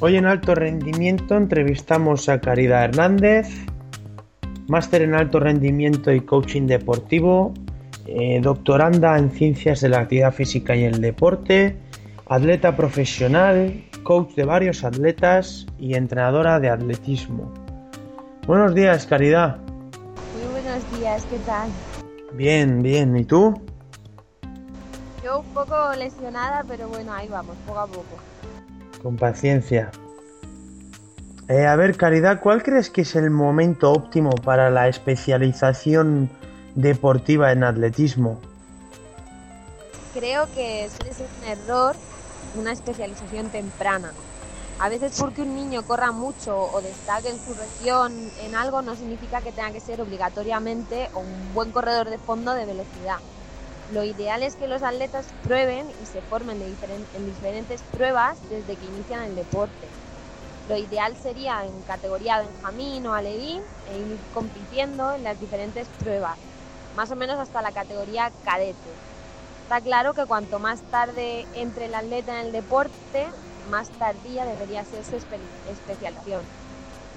Hoy en Alto Rendimiento entrevistamos a Caridad Hernández, máster en alto rendimiento y coaching deportivo, eh, doctoranda en ciencias de la actividad física y el deporte, atleta profesional, coach de varios atletas y entrenadora de atletismo. Buenos días, Caridad. Muy buenos días, ¿qué tal? Bien, bien. ¿Y tú? Yo un poco lesionada, pero bueno, ahí vamos, poco a poco. Con paciencia. Eh, a ver, Caridad, ¿cuál crees que es el momento óptimo para la especialización deportiva en atletismo? Creo que suele ser un error una especialización temprana. A veces porque un niño corra mucho o destaque en su región en algo no significa que tenga que ser obligatoriamente un buen corredor de fondo de velocidad. Lo ideal es que los atletas prueben y se formen en diferentes pruebas desde que inician el deporte. Lo ideal sería en categoría Benjamín o Alevín e ir compitiendo en las diferentes pruebas, más o menos hasta la categoría cadete. Está claro que cuanto más tarde entre el atleta en el deporte, más tardía debería ser su espe- especialización.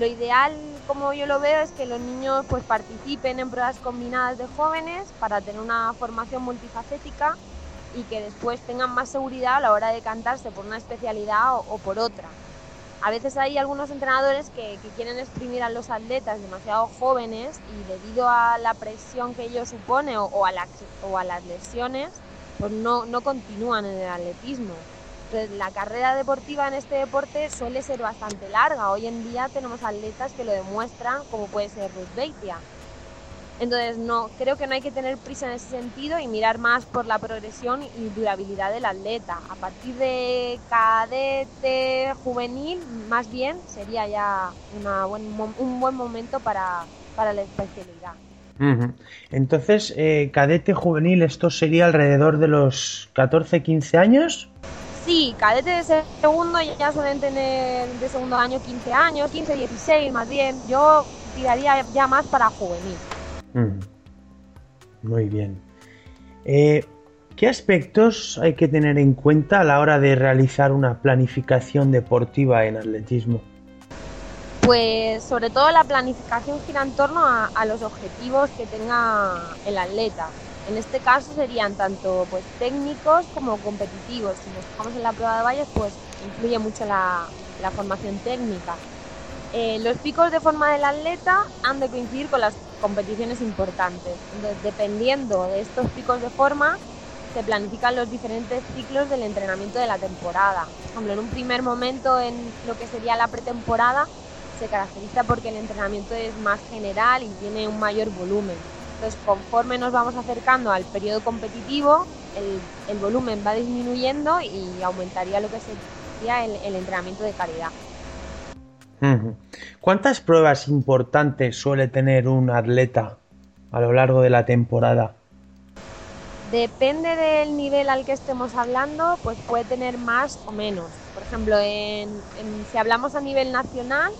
Lo ideal, como yo lo veo, es que los niños pues participen en pruebas combinadas de jóvenes para tener una formación multifacética y que después tengan más seguridad a la hora de cantarse por una especialidad o, por otra. A veces hay algunos entrenadores que, quieren exprimir a los atletas demasiado jóvenes y debido a la presión que ello supone o, a, las lesiones, pues no continúan en el atletismo. Entonces, la carrera deportiva en este deporte suele ser bastante larga. Hoy en día tenemos atletas que lo demuestran, como puede ser Ruth Beitia. Entonces, no, creo que no hay que tener prisa en ese sentido y mirar más por la progresión y durabilidad del atleta. A partir de cadete, juvenil, más bien, sería ya un buen momento para, para la especialidad. Entonces, eh, cadete juvenil, esto sería alrededor de los 14-15 años. Sí, cadete de segundo ya suelen tener de segundo año 15 años, 15, 16 más bien. Yo tiraría ya más para juvenil. Ujú. Muy bien. Eh, ¿Qué aspectos hay que tener en cuenta a la hora de realizar una planificación deportiva en atletismo? Pues sobre todo la planificación gira en torno a, a los objetivos que tenga el atleta. En este caso serían tanto pues técnicos como competitivos. Si nos fijamos en la prueba de valles, pues influye mucho la, formación técnica. Eh, los picos de forma del atleta han de coincidir con las competiciones importantes. Entonces, dependiendo de estos picos de forma, se planifican los diferentes ciclos del entrenamiento de la temporada. Por ejemplo, en un primer momento, en lo que sería la pretemporada, se caracteriza porque el entrenamiento es más general y tiene un mayor volumen. Entonces, conforme nos vamos acercando al periodo competitivo, el, el volumen va disminuyendo y aumentaría lo que sería el, el entrenamiento de calidad. ¿Cuántas pruebas importantes suele tener un atleta a lo largo de la temporada? Depende del nivel al que estemos hablando, pues puede tener más o menos. Por ejemplo, en- en- si hablamos a nivel nacional,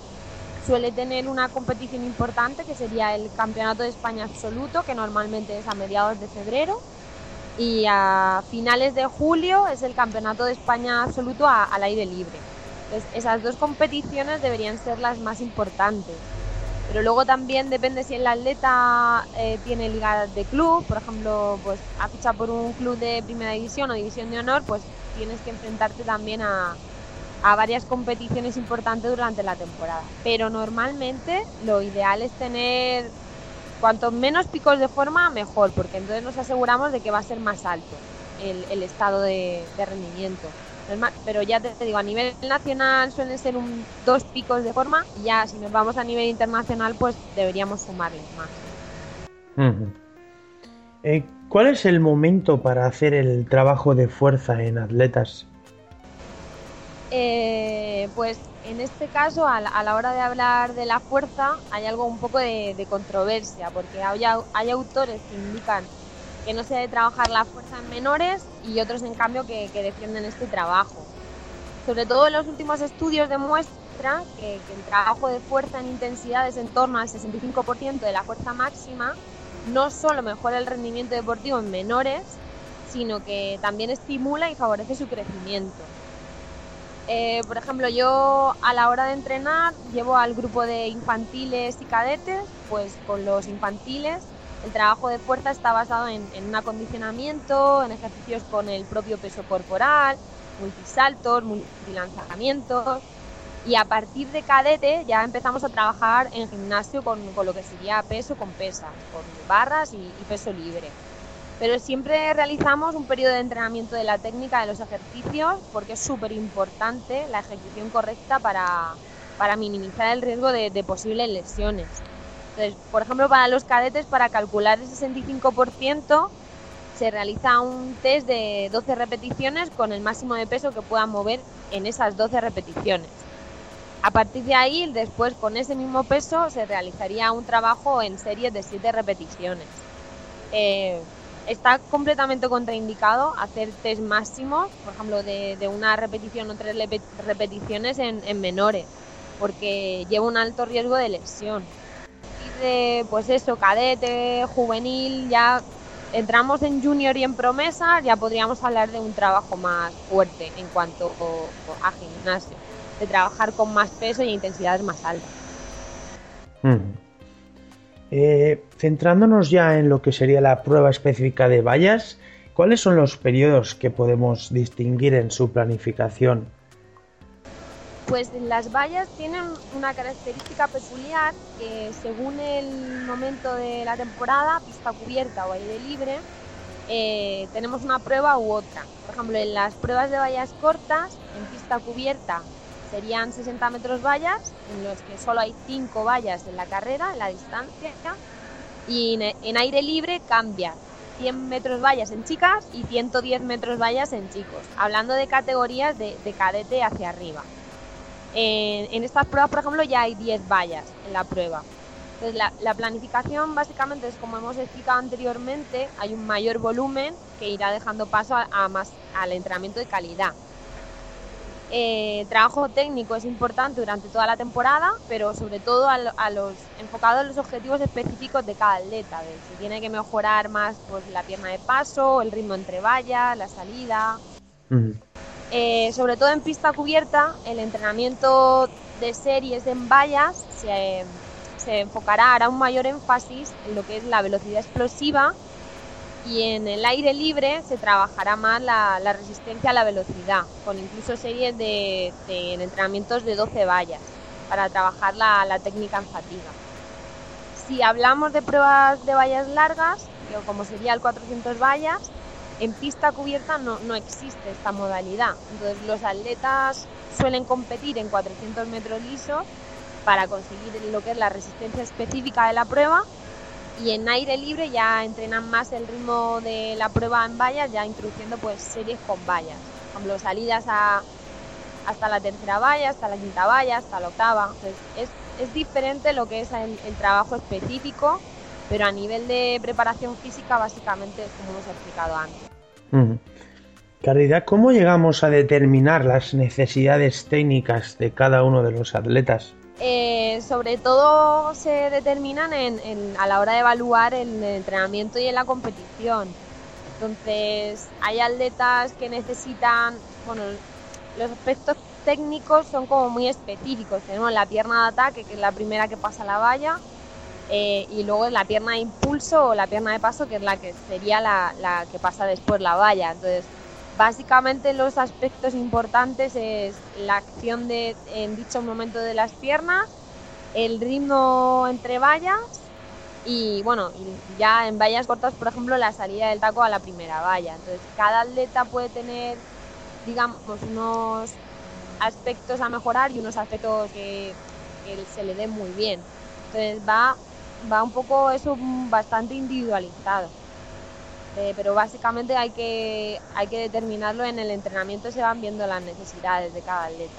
suele tener una competición importante que sería el Campeonato de España Absoluto, que normalmente es a mediados de febrero. Y a finales de julio es el Campeonato de España Absoluto al aire libre. Entonces, esas dos competiciones deberían ser las más importantes. Pero luego también depende si el atleta eh, tiene liga de club, por ejemplo, pues ha fichado por un club de primera división o división de honor, pues tienes que enfrentarte también a, a varias competiciones importantes durante la temporada. Pero normalmente lo ideal es tener cuanto menos picos de forma, mejor, porque entonces nos aseguramos de que va a ser más alto el, estado de, rendimiento. Pero ya te, digo, a nivel nacional suelen ser un, dos picos de forma y ya si nos vamos a nivel internacional pues deberíamos sumarles más. Eh, ¿Cuál es el momento para hacer el trabajo de fuerza en atletas? Eh, pues en este caso, a la, hora de hablar de la fuerza, hay algo un poco de, controversia, porque hay, au- hay autores que indican que no se debe trabajar la fuerza en menores y otros, en cambio, que, defienden este trabajo. Sobre todo los últimos estudios demuestran que, que el trabajo de fuerza en intensidades en torno al 65% de la fuerza máxima no solo mejora el rendimiento deportivo en menores, sino que también estimula y favorece su crecimiento. Eh, por ejemplo, yo a la hora de entrenar llevo al grupo de infantiles y cadetes, pues con los infantiles el trabajo de fuerza está basado en, un acondicionamiento, en ejercicios con el propio peso corporal, multisaltos, multilanzamientos. Y a partir de cadete ya empezamos a trabajar en gimnasio con, con lo que sería peso con pesas, con barras y peso libre. Pero siempre realizamos un periodo de entrenamiento de la técnica de los ejercicios porque es súper importante la ejecución correcta para, minimizar el riesgo de, de posibles lesiones. Entonces, por ejemplo, para los cadetes, para calcular el 65%, se realiza un test de 12 repeticiones con el máximo de peso que puedan mover en esas 12 repeticiones. A partir de ahí, después con ese mismo peso, se realizaría un trabajo en series de 7 repeticiones. Eh, está completamente contraindicado hacer test máximos, por ejemplo, de, una repetición o tres repeticiones en, en menores, porque lleva un alto riesgo de lesión. Y de, pues eso, cadete, juvenil, ya entramos en junior y en promesa, ya podríamos hablar de un trabajo más fuerte en cuanto a gimnasio, de trabajar con más peso y intensidades más altas. Mm. Eh, centrándonos ya en lo que sería la prueba específica de vallas, ¿cuáles son los periodos que podemos distinguir en su planificación? Pues las vallas tienen una característica peculiar que según el momento de la temporada, pista cubierta o aire libre, eh, tenemos una prueba u otra. Por ejemplo, en las pruebas de vallas cortas, en pista cubierta serían 60 metros vallas, en los que solo hay 5 vallas en la carrera, en la distancia, y en, aire libre cambia. 100 metros vallas en chicas y 110 metros vallas en chicos, hablando de categorías de, de cadete hacia arriba. En, estas pruebas, por ejemplo, ya hay 10 vallas en la prueba. Entonces, la, la planificación básicamente es como hemos explicado anteriormente, hay un mayor volumen que irá dejando paso a más, al entrenamiento de calidad. Eh, trabajo técnico es importante durante toda la temporada, pero sobre todo a, a los enfocado en los objetivos específicos de cada atleta. de si tiene que mejorar más pues, la pierna de paso, el ritmo entre vallas, la salida. Eh, sobre todo en pista cubierta, el entrenamiento de series en vallas se, se enfocará, hará un mayor énfasis en lo que es la velocidad explosiva y en el aire libre se trabajará más la, resistencia a la velocidad, con incluso series de, entrenamientos de 12 vallas para trabajar la, técnica en fatiga. Si hablamos de pruebas de vallas largas, como sería el 400 vallas, en pista cubierta no, no existe esta modalidad. Entonces los atletas suelen competir en 400 metros lisos para conseguir lo que es la resistencia específica de la prueba y en aire libre ya entrenan más el ritmo de la prueba en vallas, ya introduciendo pues series con vallas. Por ejemplo, salidas a, hasta la tercera valla, hasta la quinta valla, hasta la octava. Es, es diferente lo que es el, trabajo específico, pero a nivel de preparación física básicamente es como hemos explicado antes. Caridad, ¿cómo llegamos a determinar las necesidades técnicas de cada uno de los atletas? Eh, sobre todo se determinan en, en- a la hora de evaluar el entrenamiento y en la competición. Entonces, hay atletas que necesitan, bueno, los aspectos técnicos son como muy específicos. Tenemos la pierna de ataque, que es la primera que pasa la valla, eh, y luego la pierna de impulso o la pierna de paso, que es la que sería la, la que pasa después la valla. Entonces, básicamente los aspectos importantes es la acción de, en dicho momento de las piernas, el ritmo entre vallas y bueno, ya en vallas cortas, por ejemplo, la salida del taco a la primera valla. Entonces, cada atleta puede tener, digamos, unos aspectos a mejorar y unos aspectos que, se le den muy bien. Entonces, va, va un poco eso bastante individualizado. Eh, pero básicamente hay que, hay que determinarlo en el entrenamiento, se van viendo las necesidades de cada atleta.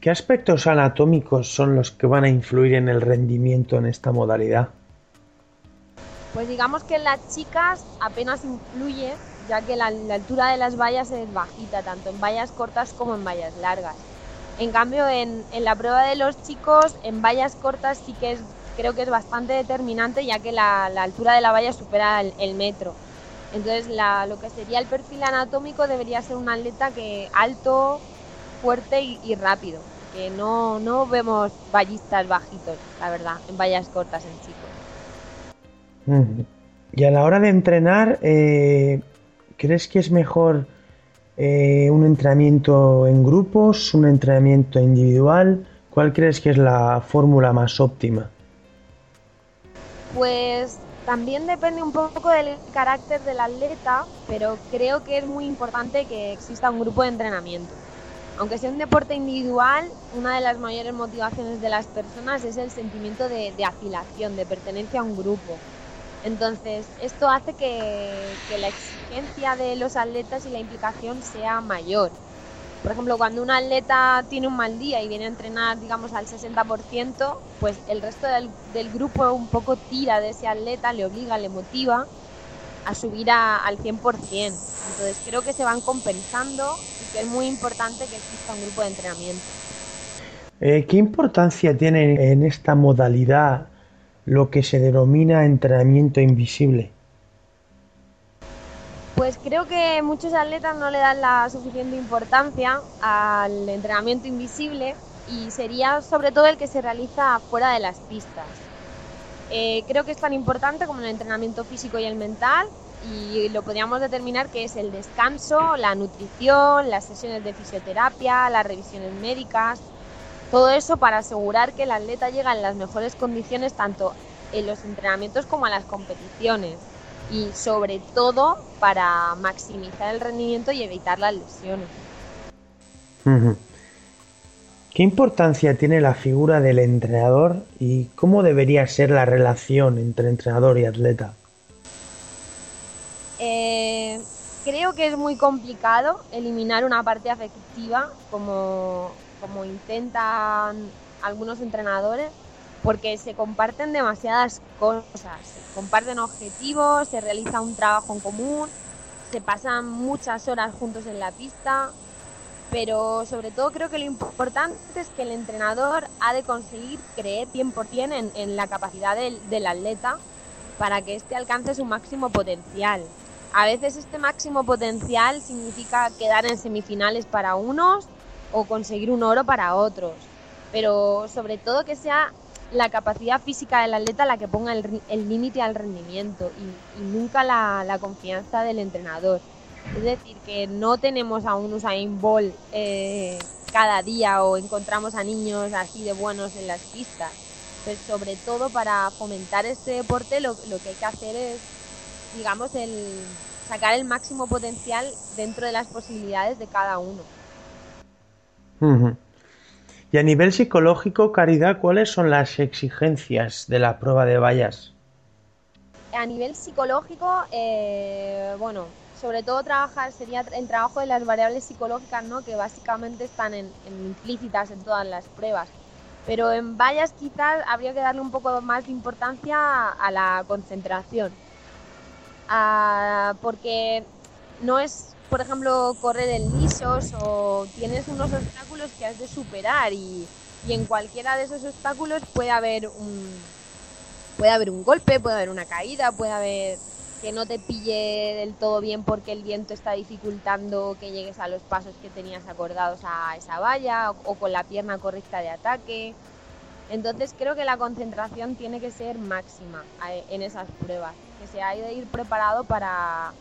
¿Qué aspectos anatómicos son los que van a influir en el rendimiento en esta modalidad? Pues digamos que en las chicas apenas influye, ya que la, la altura de las vallas es bajita, tanto en vallas cortas como en vallas largas. En cambio, en, en la prueba de los chicos, en vallas cortas sí que es, creo que es bastante determinante, ya que la, altura de la valla supera el, metro. Entonces, la- lo que sería el perfil anatómico debería ser un atleta que alto, fuerte y, rápido. Que no, no vemos vallistas bajitos, la verdad, en vallas cortas en chicos. Ujú. Y a la hora de entrenar, eh, ¿crees que es mejor eh, un entrenamiento en grupos, un entrenamiento individual? ¿Cuál crees que es la fórmula más óptima? Pues también depende un poco del carácter del atleta, pero creo que es muy importante que exista un grupo de entrenamiento. Aunque sea un deporte individual, una de las mayores motivaciones de las personas es el sentimiento de, de afilación, de pertenencia a un grupo. Entonces, esto hace que, que la exigencia de los atletas y la implicación sea mayor. Por ejemplo, cuando un atleta tiene un mal día y viene a entrenar, digamos, al 60%, pues el resto del, grupo un poco tira de ese atleta, le obliga, le motiva a subir a- al 100%. Entonces creo que se van compensando y que es muy importante que exista un grupo de entrenamiento. Eh, ¿qué importancia tiene en esta modalidad lo que se denomina entrenamiento invisible? Pues creo que muchos atletas no le dan la suficiente importancia al entrenamiento invisible y sería sobre todo el que se realiza fuera de las pistas. Eh, creo que es tan importante como el entrenamiento físico y el mental y lo podríamos determinar que es el descanso, la nutrición, las sesiones de fisioterapia, las revisiones médicas, todo eso para asegurar que el atleta llega en las mejores condiciones tanto en los entrenamientos como a las competiciones y sobre todo para maximizar el rendimiento y evitar las lesiones. ¿Qué importancia tiene la figura del entrenador y cómo debería ser la relación entre entrenador y atleta? Eh, creo que es muy complicado eliminar una parte afectiva como, como intentan algunos entrenadores porque se comparten demasiadas cosas, se comparten objetivos, se realiza un trabajo en común, se pasan muchas horas juntos en la pista, pero sobre todo creo que lo importante es que el entrenador ha de conseguir creer 100% en, en la capacidad del, del atleta para que éste alcance su máximo potencial. A veces este máximo potencial significa quedar en semifinales para unos o conseguir un oro para otros, pero sobre todo que sea la capacidad física del atleta la que ponga el límite al rendimiento y, nunca la, confianza del entrenador. Es decir, que no tenemos a un Usain Bolt eh, cada día o encontramos a niños así de buenos en las pistas. Pues sobre todo para fomentar este deporte lo, que hay que hacer es, digamos, el sacar el máximo potencial dentro de las posibilidades de cada uno. Ujú. Y a nivel psicológico, Caridad, ¿cuáles son las exigencias de la prueba de vallas? A nivel psicológico, eh, bueno, sobre todo trabajar sería el trabajo de las variables psicológicas, ¿no? Que básicamente están implícitas en todas las pruebas. Pero en vallas quizás habría que darle un poco más de importancia a la concentración. Ah, porque no es, por ejemplo, correr en lisos o tienes unos obstáculos que has de superar y, y en cualquiera de esos obstáculos puede haber un, puede haber un golpe, puede haber una caída, puede haber que no te pille del todo bien porque el viento está dificultando que llegues a los pasos que tenías acordados a esa valla o, o con la pierna correcta de ataque. Entonces creo que la concentración tiene que ser máxima eh, en esas pruebas, que se ha de ir preparado para,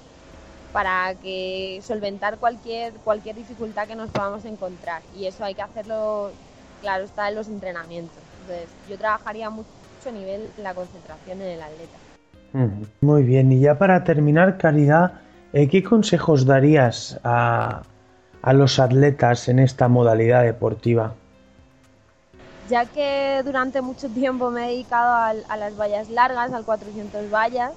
para que solventar cualquier, cualquier dificultad que nos podamos encontrar. Y eso hay que hacerlo, claro, está en los entrenamientos. Entonces yo trabajaría mucho a nivel la concentración en el atleta. Ujú. Muy bien, y ya para terminar, Caridad, eh, ¿qué consejos darías a, a los atletas en esta modalidad deportiva? ya que durante mucho tiempo me he dedicado al- a, las vallas largas, al 400 vallas,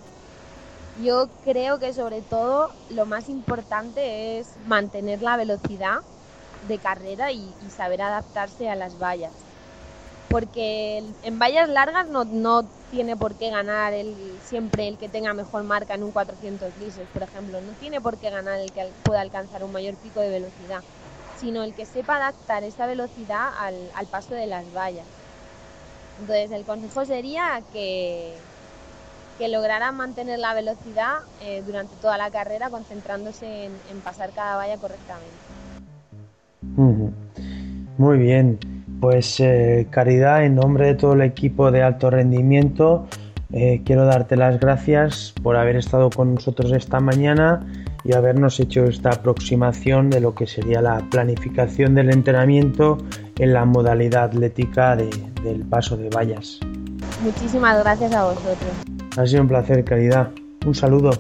yo creo que sobre todo lo más importante es mantener la velocidad de carrera y, saber adaptarse a las vallas. Porque en vallas largas no, no tiene por qué ganar siempre el que tenga mejor marca en un 400 lisos, por ejemplo. No tiene por qué ganar el que pueda alcanzar un mayor pico de velocidad, sino el que sepa adaptar esa velocidad al, al paso de las vallas. Entonces el consejo sería que, que lograran mantener la velocidad eh, durante toda la carrera concentrándose en, pasar cada valla correctamente. Muy bien, pues eh, Caridad, en nombre de todo el equipo de alto rendimiento, eh, quiero darte las gracias por haber estado con nosotros esta mañana y habernos hecho esta aproximación de lo que sería la planificación del entrenamiento en la modalidad atlética del paso de vallas. Muchísimas gracias a vosotros. Ha sido un placer, Caridad. Un saludo.